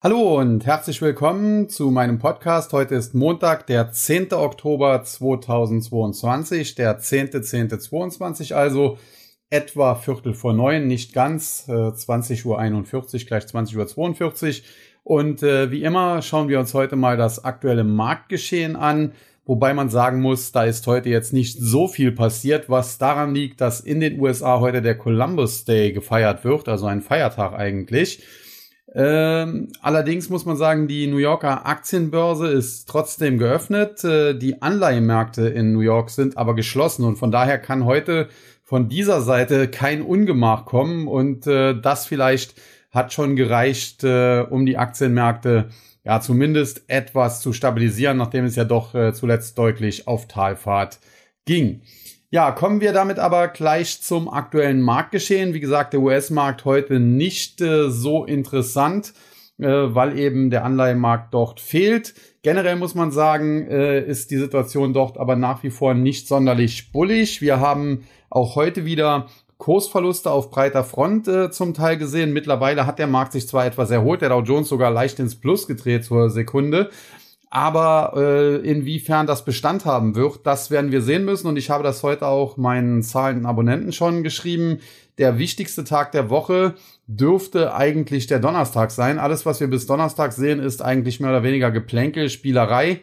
Hallo und herzlich willkommen zu meinem Podcast. Heute ist Montag, der 10. Oktober 2022, der 10.10.22, also etwa Viertel vor neun, nicht ganz, äh, 20.41 Uhr, gleich 20.42 Uhr. Und äh, wie immer schauen wir uns heute mal das aktuelle Marktgeschehen an, wobei man sagen muss, da ist heute jetzt nicht so viel passiert, was daran liegt, dass in den USA heute der Columbus Day gefeiert wird, also ein Feiertag eigentlich. Ähm, allerdings muss man sagen, die New Yorker Aktienbörse ist trotzdem geöffnet. Äh, die Anleihemärkte in New York sind aber geschlossen und von daher kann heute von dieser Seite kein Ungemach kommen und äh, das vielleicht hat schon gereicht, äh, um die Aktienmärkte ja zumindest etwas zu stabilisieren, nachdem es ja doch äh, zuletzt deutlich auf Talfahrt ging. Ja, kommen wir damit aber gleich zum aktuellen Marktgeschehen. Wie gesagt, der US-Markt heute nicht äh, so interessant, äh, weil eben der Anleihenmarkt dort fehlt. Generell muss man sagen, äh, ist die Situation dort aber nach wie vor nicht sonderlich bullig. Wir haben auch heute wieder Kursverluste auf breiter Front äh, zum Teil gesehen. Mittlerweile hat der Markt sich zwar etwas erholt, der Dow Jones sogar leicht ins Plus gedreht zur Sekunde, aber äh, inwiefern das Bestand haben wird, das werden wir sehen müssen. Und ich habe das heute auch meinen zahlenden Abonnenten schon geschrieben. Der wichtigste Tag der Woche dürfte eigentlich der Donnerstag sein. Alles, was wir bis Donnerstag sehen, ist eigentlich mehr oder weniger Geplänkel, Spielerei,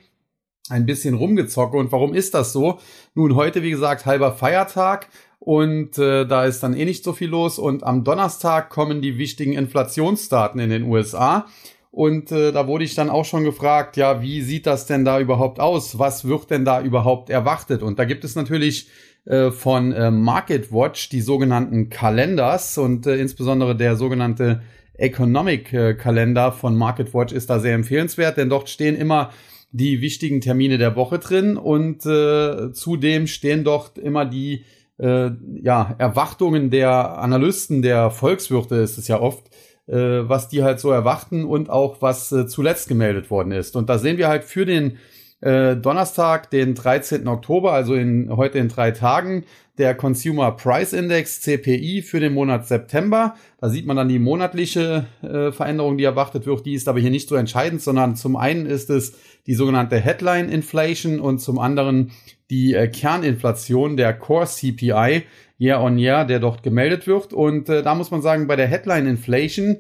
ein bisschen rumgezocke. Und warum ist das so? Nun, heute, wie gesagt, halber Feiertag. Und äh, da ist dann eh nicht so viel los. Und am Donnerstag kommen die wichtigen Inflationsdaten in den USA. Und äh, da wurde ich dann auch schon gefragt, ja, wie sieht das denn da überhaupt aus? Was wird denn da überhaupt erwartet? Und da gibt es natürlich äh, von äh, Market Watch die sogenannten Kalenders und äh, insbesondere der sogenannte Economic äh, Kalender von Market Watch ist da sehr empfehlenswert, denn dort stehen immer die wichtigen Termine der Woche drin und äh, zudem stehen dort immer die äh, ja, Erwartungen der Analysten, der Volkswirte ist es ja oft, äh, was die halt so erwarten und auch was äh, zuletzt gemeldet worden ist. Und da sehen wir halt für den äh, Donnerstag, den 13. Oktober, also in, heute in drei Tagen, der Consumer Price Index CPI für den Monat September. Da sieht man dann die monatliche äh, Veränderung, die erwartet wird. Die ist aber hier nicht so entscheidend, sondern zum einen ist es die sogenannte Headline Inflation und zum anderen die äh, Kerninflation, der Core CPI, Year on Year, der dort gemeldet wird. Und äh, da muss man sagen, bei der Headline Inflation,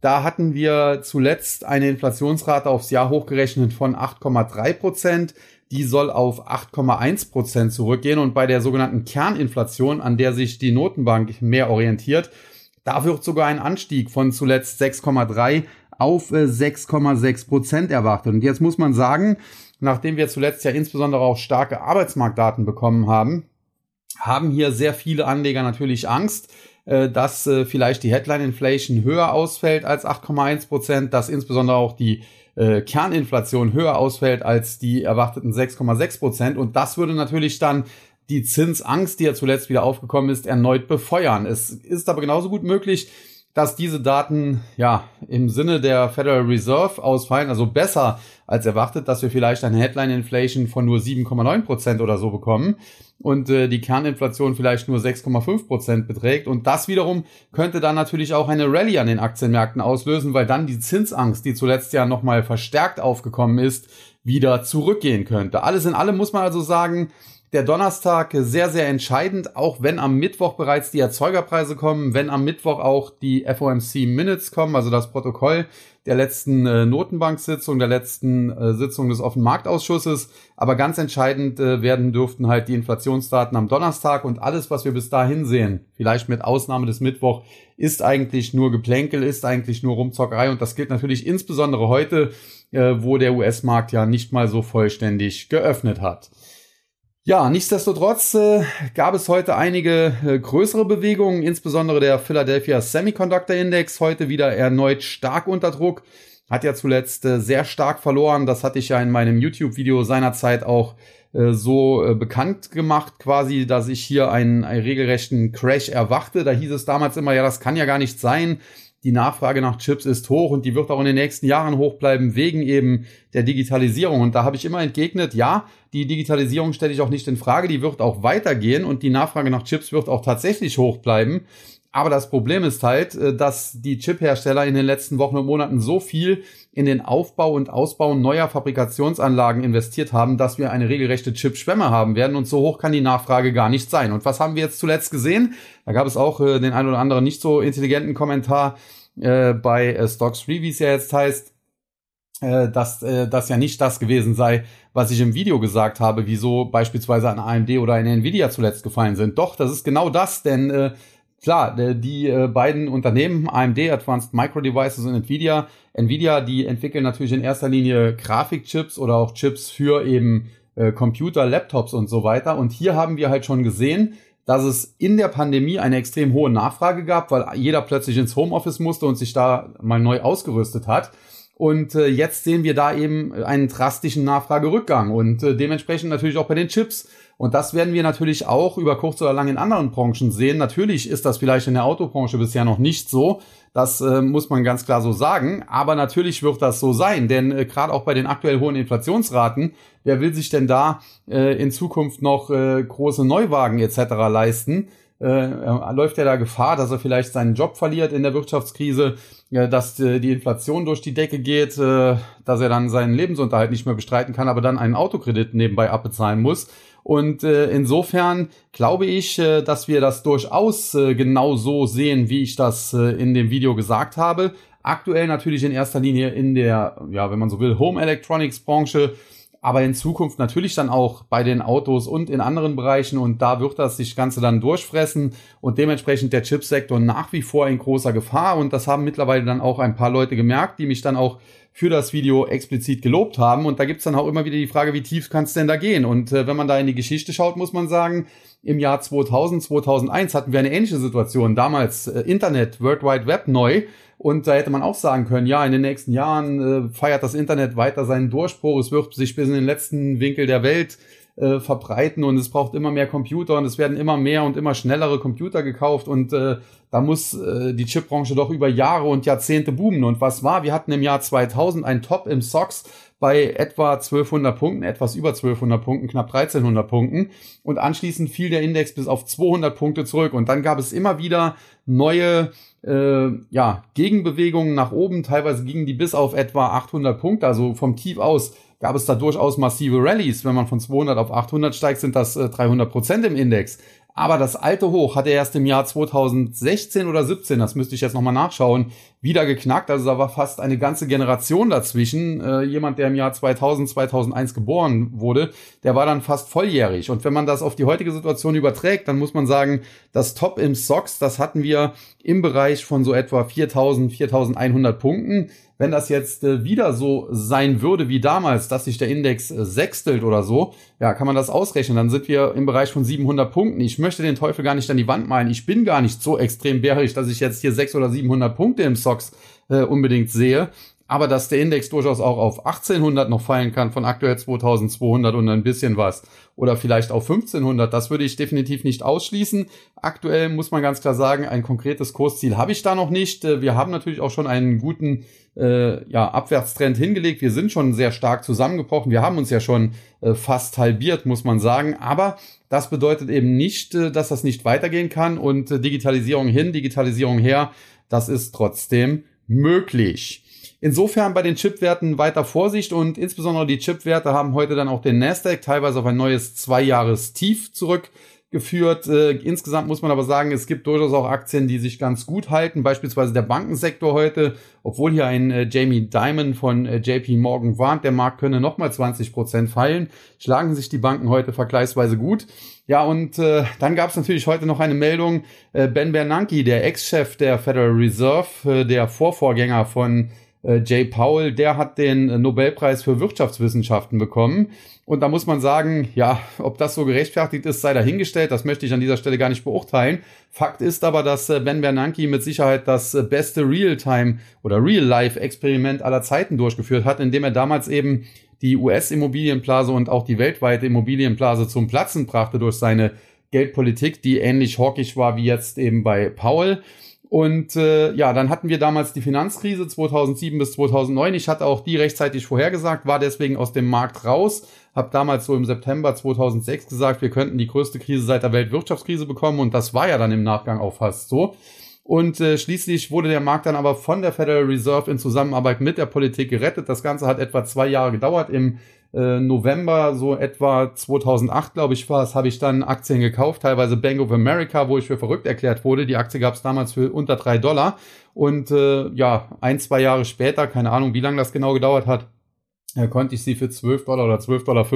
da hatten wir zuletzt eine Inflationsrate aufs Jahr hochgerechnet von 8,3 Prozent. Die soll auf 8,1 Prozent zurückgehen. Und bei der sogenannten Kerninflation, an der sich die Notenbank mehr orientiert, da wird sogar ein Anstieg von zuletzt 6,3 auf 6,6 äh, Prozent erwartet. Und jetzt muss man sagen, nachdem wir zuletzt ja insbesondere auch starke Arbeitsmarktdaten bekommen haben, haben hier sehr viele Anleger natürlich Angst, äh, dass äh, vielleicht die Headline Inflation höher ausfällt als 8,1 Prozent, dass insbesondere auch die äh, Kerninflation höher ausfällt als die erwarteten 6,6 Prozent. Und das würde natürlich dann die Zinsangst, die ja zuletzt wieder aufgekommen ist, erneut befeuern. Es ist aber genauso gut möglich, dass diese Daten ja im Sinne der Federal Reserve ausfallen, also besser als erwartet, dass wir vielleicht eine Headline Inflation von nur 7,9 Prozent oder so bekommen und äh, die Kerninflation vielleicht nur 6,5 Prozent beträgt. Und das wiederum könnte dann natürlich auch eine Rallye an den Aktienmärkten auslösen, weil dann die Zinsangst, die zuletzt ja nochmal verstärkt aufgekommen ist, wieder zurückgehen könnte. Alles in allem muss man also sagen, der Donnerstag sehr, sehr entscheidend, auch wenn am Mittwoch bereits die Erzeugerpreise kommen, wenn am Mittwoch auch die FOMC Minutes kommen, also das Protokoll der letzten äh, Notenbanksitzung, der letzten äh, Sitzung des Offenmarktausschusses. Aber ganz entscheidend äh, werden dürften halt die Inflationsdaten am Donnerstag und alles, was wir bis dahin sehen, vielleicht mit Ausnahme des Mittwoch, ist eigentlich nur Geplänkel, ist eigentlich nur Rumzockerei und das gilt natürlich insbesondere heute, äh, wo der US-Markt ja nicht mal so vollständig geöffnet hat. Ja, nichtsdestotrotz äh, gab es heute einige äh, größere Bewegungen, insbesondere der Philadelphia Semiconductor Index heute wieder erneut stark unter Druck. Hat ja zuletzt äh, sehr stark verloren. Das hatte ich ja in meinem YouTube-Video seinerzeit auch äh, so äh, bekannt gemacht, quasi, dass ich hier einen, einen regelrechten Crash erwachte. Da hieß es damals immer, ja, das kann ja gar nicht sein die Nachfrage nach Chips ist hoch und die wird auch in den nächsten Jahren hoch bleiben wegen eben der Digitalisierung. Und da habe ich immer entgegnet, ja, die Digitalisierung stelle ich auch nicht in Frage, die wird auch weitergehen und die Nachfrage nach Chips wird auch tatsächlich hoch bleiben. Aber das Problem ist halt, äh, dass die Chip-Hersteller in den letzten Wochen und Monaten so viel in den Aufbau und Ausbau neuer Fabrikationsanlagen investiert haben, dass wir eine regelrechte Chip-Schwemme haben werden und so hoch kann die Nachfrage gar nicht sein. Und was haben wir jetzt zuletzt gesehen? Da gab es auch äh, den ein oder anderen nicht so intelligenten Kommentar äh, bei äh, Stocks 3, wie es ja jetzt heißt, äh, dass äh, das ja nicht das gewesen sei, was ich im Video gesagt habe, wieso beispielsweise an AMD oder an Nvidia zuletzt gefallen sind. Doch, das ist genau das, denn äh, klar, die äh, beiden Unternehmen, AMD, Advanced Micro Devices und Nvidia, Nvidia, die entwickeln natürlich in erster Linie Grafikchips oder auch Chips für eben äh, Computer, Laptops und so weiter. Und hier haben wir halt schon gesehen, dass es in der Pandemie eine extrem hohe Nachfrage gab, weil jeder plötzlich ins Homeoffice musste und sich da mal neu ausgerüstet hat. Und äh, jetzt sehen wir da eben einen drastischen Nachfragerückgang und äh, dementsprechend natürlich auch bei den Chips. Und das werden wir natürlich auch über kurz oder lang in anderen Branchen sehen. Natürlich ist das vielleicht in der Autobranche bisher noch nicht so. Das äh, muss man ganz klar so sagen. Aber natürlich wird das so sein, denn äh, gerade auch bei den aktuell hohen Inflationsraten, wer will sich denn da äh, in Zukunft noch äh, große Neuwagen etc. leisten? Äh, läuft er da Gefahr, dass er vielleicht seinen Job verliert in der Wirtschaftskrise, äh, dass äh, die Inflation durch die Decke geht, äh, dass er dann seinen Lebensunterhalt nicht mehr bestreiten kann, aber dann einen Autokredit nebenbei abbezahlen muss. Und äh, insofern glaube ich, äh, dass wir das durchaus äh, genau so sehen, wie ich das äh, in dem Video gesagt habe. Aktuell natürlich in erster Linie in der, ja, wenn man so will, Home Electronics Branche aber in Zukunft natürlich dann auch bei den Autos und in anderen Bereichen und da wird das sich Ganze dann durchfressen und dementsprechend der Chipsektor nach wie vor in großer Gefahr und das haben mittlerweile dann auch ein paar Leute gemerkt, die mich dann auch für das Video explizit gelobt haben und da gibt's dann auch immer wieder die Frage, wie tief kann's denn da gehen? Und äh, wenn man da in die Geschichte schaut, muss man sagen, im Jahr 2000, 2001 hatten wir eine ähnliche Situation, damals äh, Internet, World Wide Web neu und da hätte man auch sagen können, ja, in den nächsten Jahren äh, feiert das Internet weiter seinen Durchbruch, es wird sich bis in den letzten Winkel der Welt äh, verbreiten und es braucht immer mehr Computer und es werden immer mehr und immer schnellere Computer gekauft und äh, da muss äh, die Chipbranche doch über Jahre und Jahrzehnte boomen. Und was war? Wir hatten im Jahr 2000 ein Top im SOX bei etwa 1200 Punkten, etwas über 1200 Punkten, knapp 1300 Punkten. Und anschließend fiel der Index bis auf 200 Punkte zurück. Und dann gab es immer wieder neue äh, ja, Gegenbewegungen nach oben. Teilweise gingen die bis auf etwa 800 Punkte. Also vom Tief aus gab es da durchaus massive Rallies. Wenn man von 200 auf 800 steigt, sind das äh, 300 Prozent im Index. Aber das alte Hoch hat er erst im Jahr 2016 oder 17, das müsste ich jetzt nochmal nachschauen, wieder geknackt. Also da war fast eine ganze Generation dazwischen. Äh, jemand, der im Jahr 2000, 2001 geboren wurde, der war dann fast volljährig. Und wenn man das auf die heutige Situation überträgt, dann muss man sagen, das Top im SOX, das hatten wir im Bereich von so etwa 4000, 4100 Punkten. Wenn das jetzt äh, wieder so sein würde wie damals, dass sich der Index äh, sechstelt oder so, ja, kann man das ausrechnen. Dann sind wir im Bereich von 700 Punkten. Ich möchte den Teufel gar nicht an die Wand malen. Ich bin gar nicht so extrem bärig, dass ich jetzt hier 600 oder 700 Punkte im Socks äh, unbedingt sehe aber dass der Index durchaus auch auf 1800 noch fallen kann von aktuell 2200 und ein bisschen was oder vielleicht auf 1500, das würde ich definitiv nicht ausschließen. Aktuell muss man ganz klar sagen, ein konkretes Kursziel habe ich da noch nicht. Äh, wir haben natürlich auch schon einen guten äh, ja, Abwärtstrend hingelegt. Wir sind schon sehr stark zusammengebrochen. Wir haben uns ja schon äh, fast halbiert, muss man sagen. Aber das bedeutet eben nicht, äh, dass das nicht weitergehen kann und äh, Digitalisierung hin, Digitalisierung her, das ist trotzdem möglich. Insofern bei den Chipwerten weiter Vorsicht und insbesondere die Chipwerte haben heute dann auch den Nasdaq teilweise auf ein neues Zwei-Jahres-Tief zurückgeführt. Äh, insgesamt muss man aber sagen, es gibt durchaus auch Aktien, die sich ganz gut halten. Beispielsweise der Bankensektor heute, obwohl hier ein äh, Jamie Dimon von äh, JP Morgan warnt, der Markt könne nochmal 20 Prozent fallen, schlagen sich die Banken heute vergleichsweise gut. Ja, und äh, dann gab es natürlich heute noch eine Meldung, äh, Ben Bernanke, der Ex-Chef der Federal Reserve, äh, der Vorvorgänger von äh, Jay Powell, der hat den äh, Nobelpreis für Wirtschaftswissenschaften bekommen. Und da muss man sagen, ja, ob das so gerechtfertigt ist, sei dahingestellt. Das möchte ich an dieser Stelle gar nicht beurteilen. Fakt ist aber, dass äh, Ben Bernanke mit Sicherheit das beste Real-Time oder Real-Life-Experiment aller Zeiten durchgeführt hat, indem er damals eben die US-Immobilienblase und auch die weltweite Immobilienblase zum Platzen brachte durch seine Geldpolitik, die ähnlich hawkisch war wie jetzt eben bei Powell. Und äh, ja, dann hatten wir damals die Finanzkrise 2007 bis 2009. Ich hatte auch die rechtzeitig vorhergesagt, war deswegen aus dem Markt raus, habe damals so im September 2006 gesagt, wir könnten die größte Krise seit der Weltwirtschaftskrise bekommen und das war ja dann im Nachgang auch fast so. Und äh, schließlich wurde der Markt dann aber von der Federal Reserve in Zusammenarbeit mit der Politik gerettet. Das Ganze hat etwa zwei Jahre gedauert. Im äh, November, so etwa 2008, glaube ich, war es, habe ich dann Aktien gekauft, teilweise Bank of America, wo ich für verrückt erklärt wurde. Die Aktie gab es damals für unter drei Dollar. Und äh, ja, ein, zwei Jahre später, keine Ahnung, wie lange das genau gedauert hat, äh, konnte ich sie für 12 Dollar oder 12,50 Dollar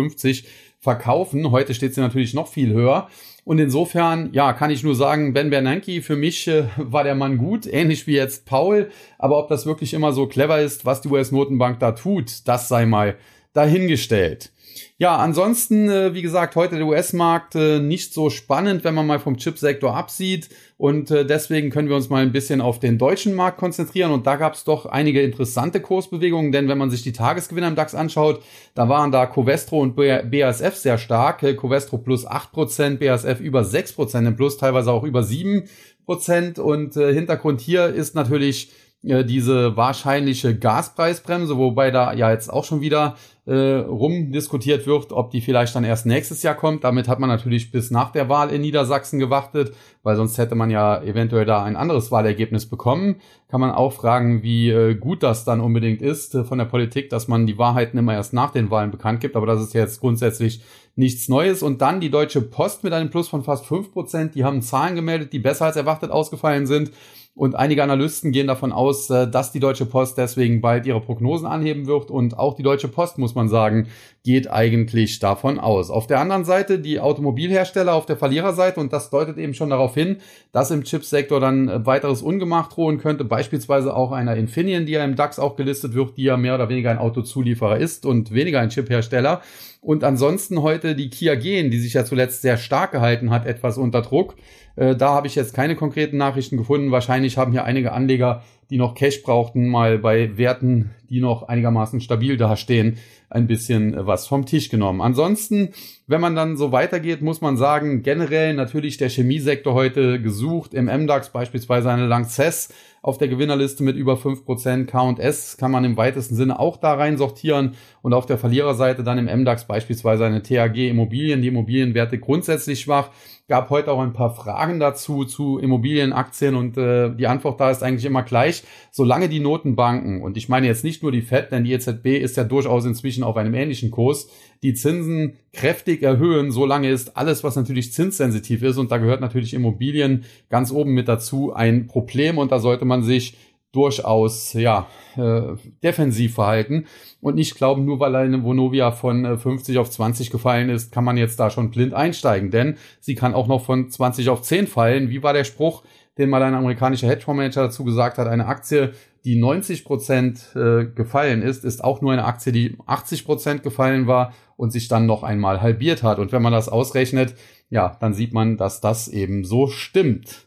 verkaufen. Heute steht sie natürlich noch viel höher. Und insofern, ja, kann ich nur sagen, Ben Bernanke, für mich äh, war der Mann gut, ähnlich wie jetzt Paul. Aber ob das wirklich immer so clever ist, was die US-Notenbank da tut, das sei mal dahingestellt. Ja, ansonsten, äh, wie gesagt, heute der US-Markt äh, nicht so spannend, wenn man mal vom Chipsektor absieht. Und äh, deswegen können wir uns mal ein bisschen auf den deutschen Markt konzentrieren. Und da gab es doch einige interessante Kursbewegungen, denn wenn man sich die Tagesgewinner im DAX anschaut, da waren da Covestro und BASF sehr stark. Covestro plus 8%, BASF über 6% im Plus, teilweise auch über 7%. Und Hintergrund hier ist natürlich diese wahrscheinliche Gaspreisbremse, wobei da ja jetzt auch schon wieder äh, rumdiskutiert wird, ob die vielleicht dann erst nächstes Jahr kommt. Damit hat man natürlich bis nach der Wahl in Niedersachsen gewartet, weil sonst hätte man ja eventuell da ein anderes Wahlergebnis bekommen. Kann man auch fragen, wie äh, gut das dann unbedingt ist äh, von der Politik, dass man die Wahrheiten immer erst nach den Wahlen bekannt gibt. Aber das ist jetzt grundsätzlich nichts Neues. Und dann die Deutsche Post mit einem Plus von fast fünf Prozent. Die haben Zahlen gemeldet, die besser als erwartet ausgefallen sind. Und einige Analysten gehen davon aus, äh, dass die Deutsche Post deswegen bald ihre Prognosen anheben wird. Und auch die Deutsche Post, muss man sagen, geht eigentlich davon aus. Auf der anderen Seite die Automobilhersteller auf der Verliererseite. Und das deutet eben schon darauf hin, dass im Chipsektor dann äh, weiteres Ungemacht drohen könnte. Beispielsweise auch einer Infineon, die ja im DAX auch gelistet wird, die ja mehr oder weniger ein Autozulieferer ist und weniger ein Chiphersteller. Und ansonsten heute die Kia Gen, die sich ja zuletzt sehr stark gehalten hat, etwas unter Druck. Äh, da habe ich jetzt keine konkreten Nachrichten gefunden. Wahrscheinlich haben hier einige Anleger, die noch Cash brauchten, mal bei Werten, die noch einigermaßen stabil dastehen, ein bisschen äh, was vom Tisch genommen. Ansonsten, wenn man dann so weitergeht, muss man sagen, generell natürlich der Chemiesektor heute gesucht. Im MDAX beispielsweise eine Lanxess auf der Gewinnerliste mit über 5%. K&S kann man im weitesten Sinne auch da rein sortieren. Und auf der Verliererseite dann im MDAX beispielsweise eine THG Immobilien. Die Immobilienwerte grundsätzlich schwach gab heute auch ein paar Fragen dazu zu Immobilienaktien und äh, die Antwort da ist eigentlich immer gleich. Solange die Notenbanken, und ich meine jetzt nicht nur die FED, denn die EZB ist ja durchaus inzwischen auf einem ähnlichen Kurs, die Zinsen kräftig erhöhen, solange ist alles, was natürlich zinssensitiv ist, und da gehört natürlich Immobilien ganz oben mit dazu, ein Problem und da sollte man sich durchaus ja äh, defensiv verhalten und nicht glauben, nur weil eine Vonovia von äh, 50 auf 20 gefallen ist, kann man jetzt da schon blind einsteigen, denn sie kann auch noch von 20 auf 10 fallen. Wie war der Spruch, den mal ein amerikanischer Hedgefondsmanager dazu gesagt hat, eine Aktie, die 90 Prozent äh, gefallen ist, ist auch nur eine Aktie, die 80 Prozent gefallen war und sich dann noch einmal halbiert hat. Und wenn man das ausrechnet, ja, dann sieht man, dass das eben so stimmt.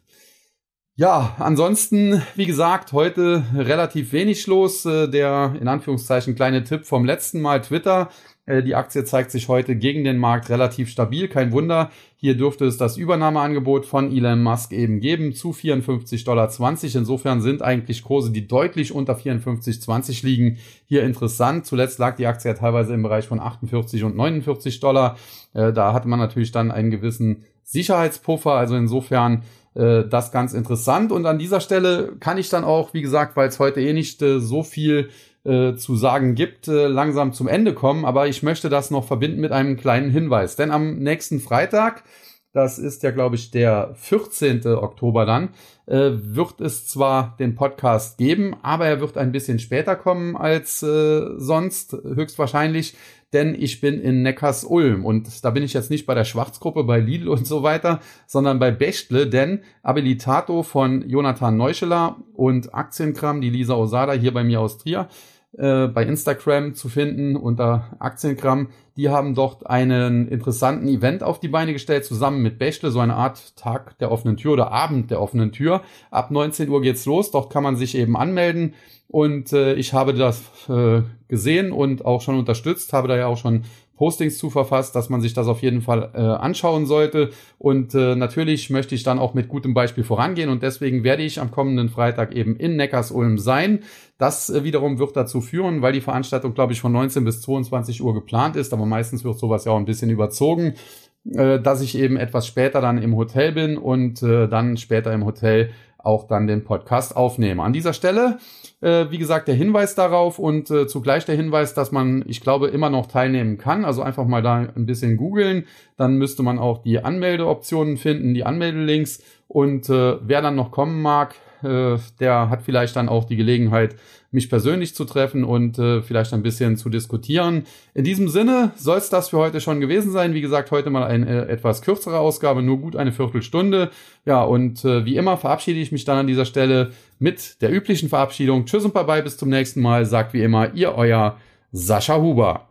Ja, ansonsten, wie gesagt, heute relativ wenig los. Äh, der in Anführungszeichen kleine Tipp vom letzten Mal Twitter. Äh, die Aktie zeigt sich heute gegen den Markt relativ stabil. Kein Wunder. Hier dürfte es das Übernahmeangebot von Elon Musk eben geben zu 54,20 Dollar. Insofern sind eigentlich Kurse, die deutlich unter 54,20 liegen, hier interessant. Zuletzt lag die Aktie ja teilweise im Bereich von 48 und 49 Dollar. Äh, da hatte man natürlich dann einen gewissen Sicherheitspuffer. Also insofern äh, das ganz interessant. Und an dieser Stelle kann ich dann auch, wie gesagt, weil es heute eh nicht äh, so viel äh, zu sagen gibt, äh, langsam zum Ende kommen. Aber ich möchte das noch verbinden mit einem kleinen Hinweis. Denn am nächsten Freitag, das ist ja, glaube ich, der 14. Oktober dann, äh, wird es zwar den Podcast geben, aber er wird ein bisschen später kommen als äh, sonst, höchstwahrscheinlich denn ich bin in Neckars-Ulm. Und da bin ich jetzt nicht bei der Schwarzgruppe, bei Lidl und so weiter, sondern bei Bechtle, denn Abilitato von Jonathan Neuscheler und Aktienkram, die Lisa Osada hier bei mir aus Trier, äh, bei Instagram zu finden unter Aktienkram. Die haben dort einen interessanten Event auf die Beine gestellt, zusammen mit Bächle, so eine Art Tag der offenen Tür oder Abend der offenen Tür. Ab 19 Uhr geht's los, dort kann man sich eben anmelden. Und äh, ich habe das äh, gesehen und auch schon unterstützt, habe da ja auch schon Postings zu verfasst, dass man sich das auf jeden Fall äh, anschauen sollte. Und äh, natürlich möchte ich dann auch mit gutem Beispiel vorangehen und deswegen werde ich am kommenden Freitag eben in Neckarsulm sein. Das äh, wiederum wird dazu führen, weil die Veranstaltung, glaube ich, von 19 bis 22 Uhr geplant ist, aber meistens wird sowas ja auch ein bisschen überzogen, äh, dass ich eben etwas später dann im Hotel bin und äh, dann später im Hotel auch dann den Podcast aufnehme. An dieser Stelle, äh, wie gesagt, der Hinweis darauf und äh, zugleich der Hinweis, dass man, ich glaube, immer noch teilnehmen kann. Also einfach mal da ein bisschen googeln. Dann müsste man auch die Anmeldeoptionen finden, die Anmeldelinks. Und äh, wer dann noch kommen mag, äh, der hat vielleicht dann auch die Gelegenheit, mich persönlich zu treffen und äh, vielleicht ein bisschen zu diskutieren. In diesem Sinne soll es das für heute schon gewesen sein. Wie gesagt, heute mal eine äh, etwas kürzere Ausgabe, nur gut eine Viertelstunde. Ja, und äh, wie immer verabschiede ich mich dann an dieser Stelle mit der üblichen Verabschiedung. Tschüss und bye bye, bis zum nächsten Mal. Sagt wie immer, ihr euer Sascha Huber.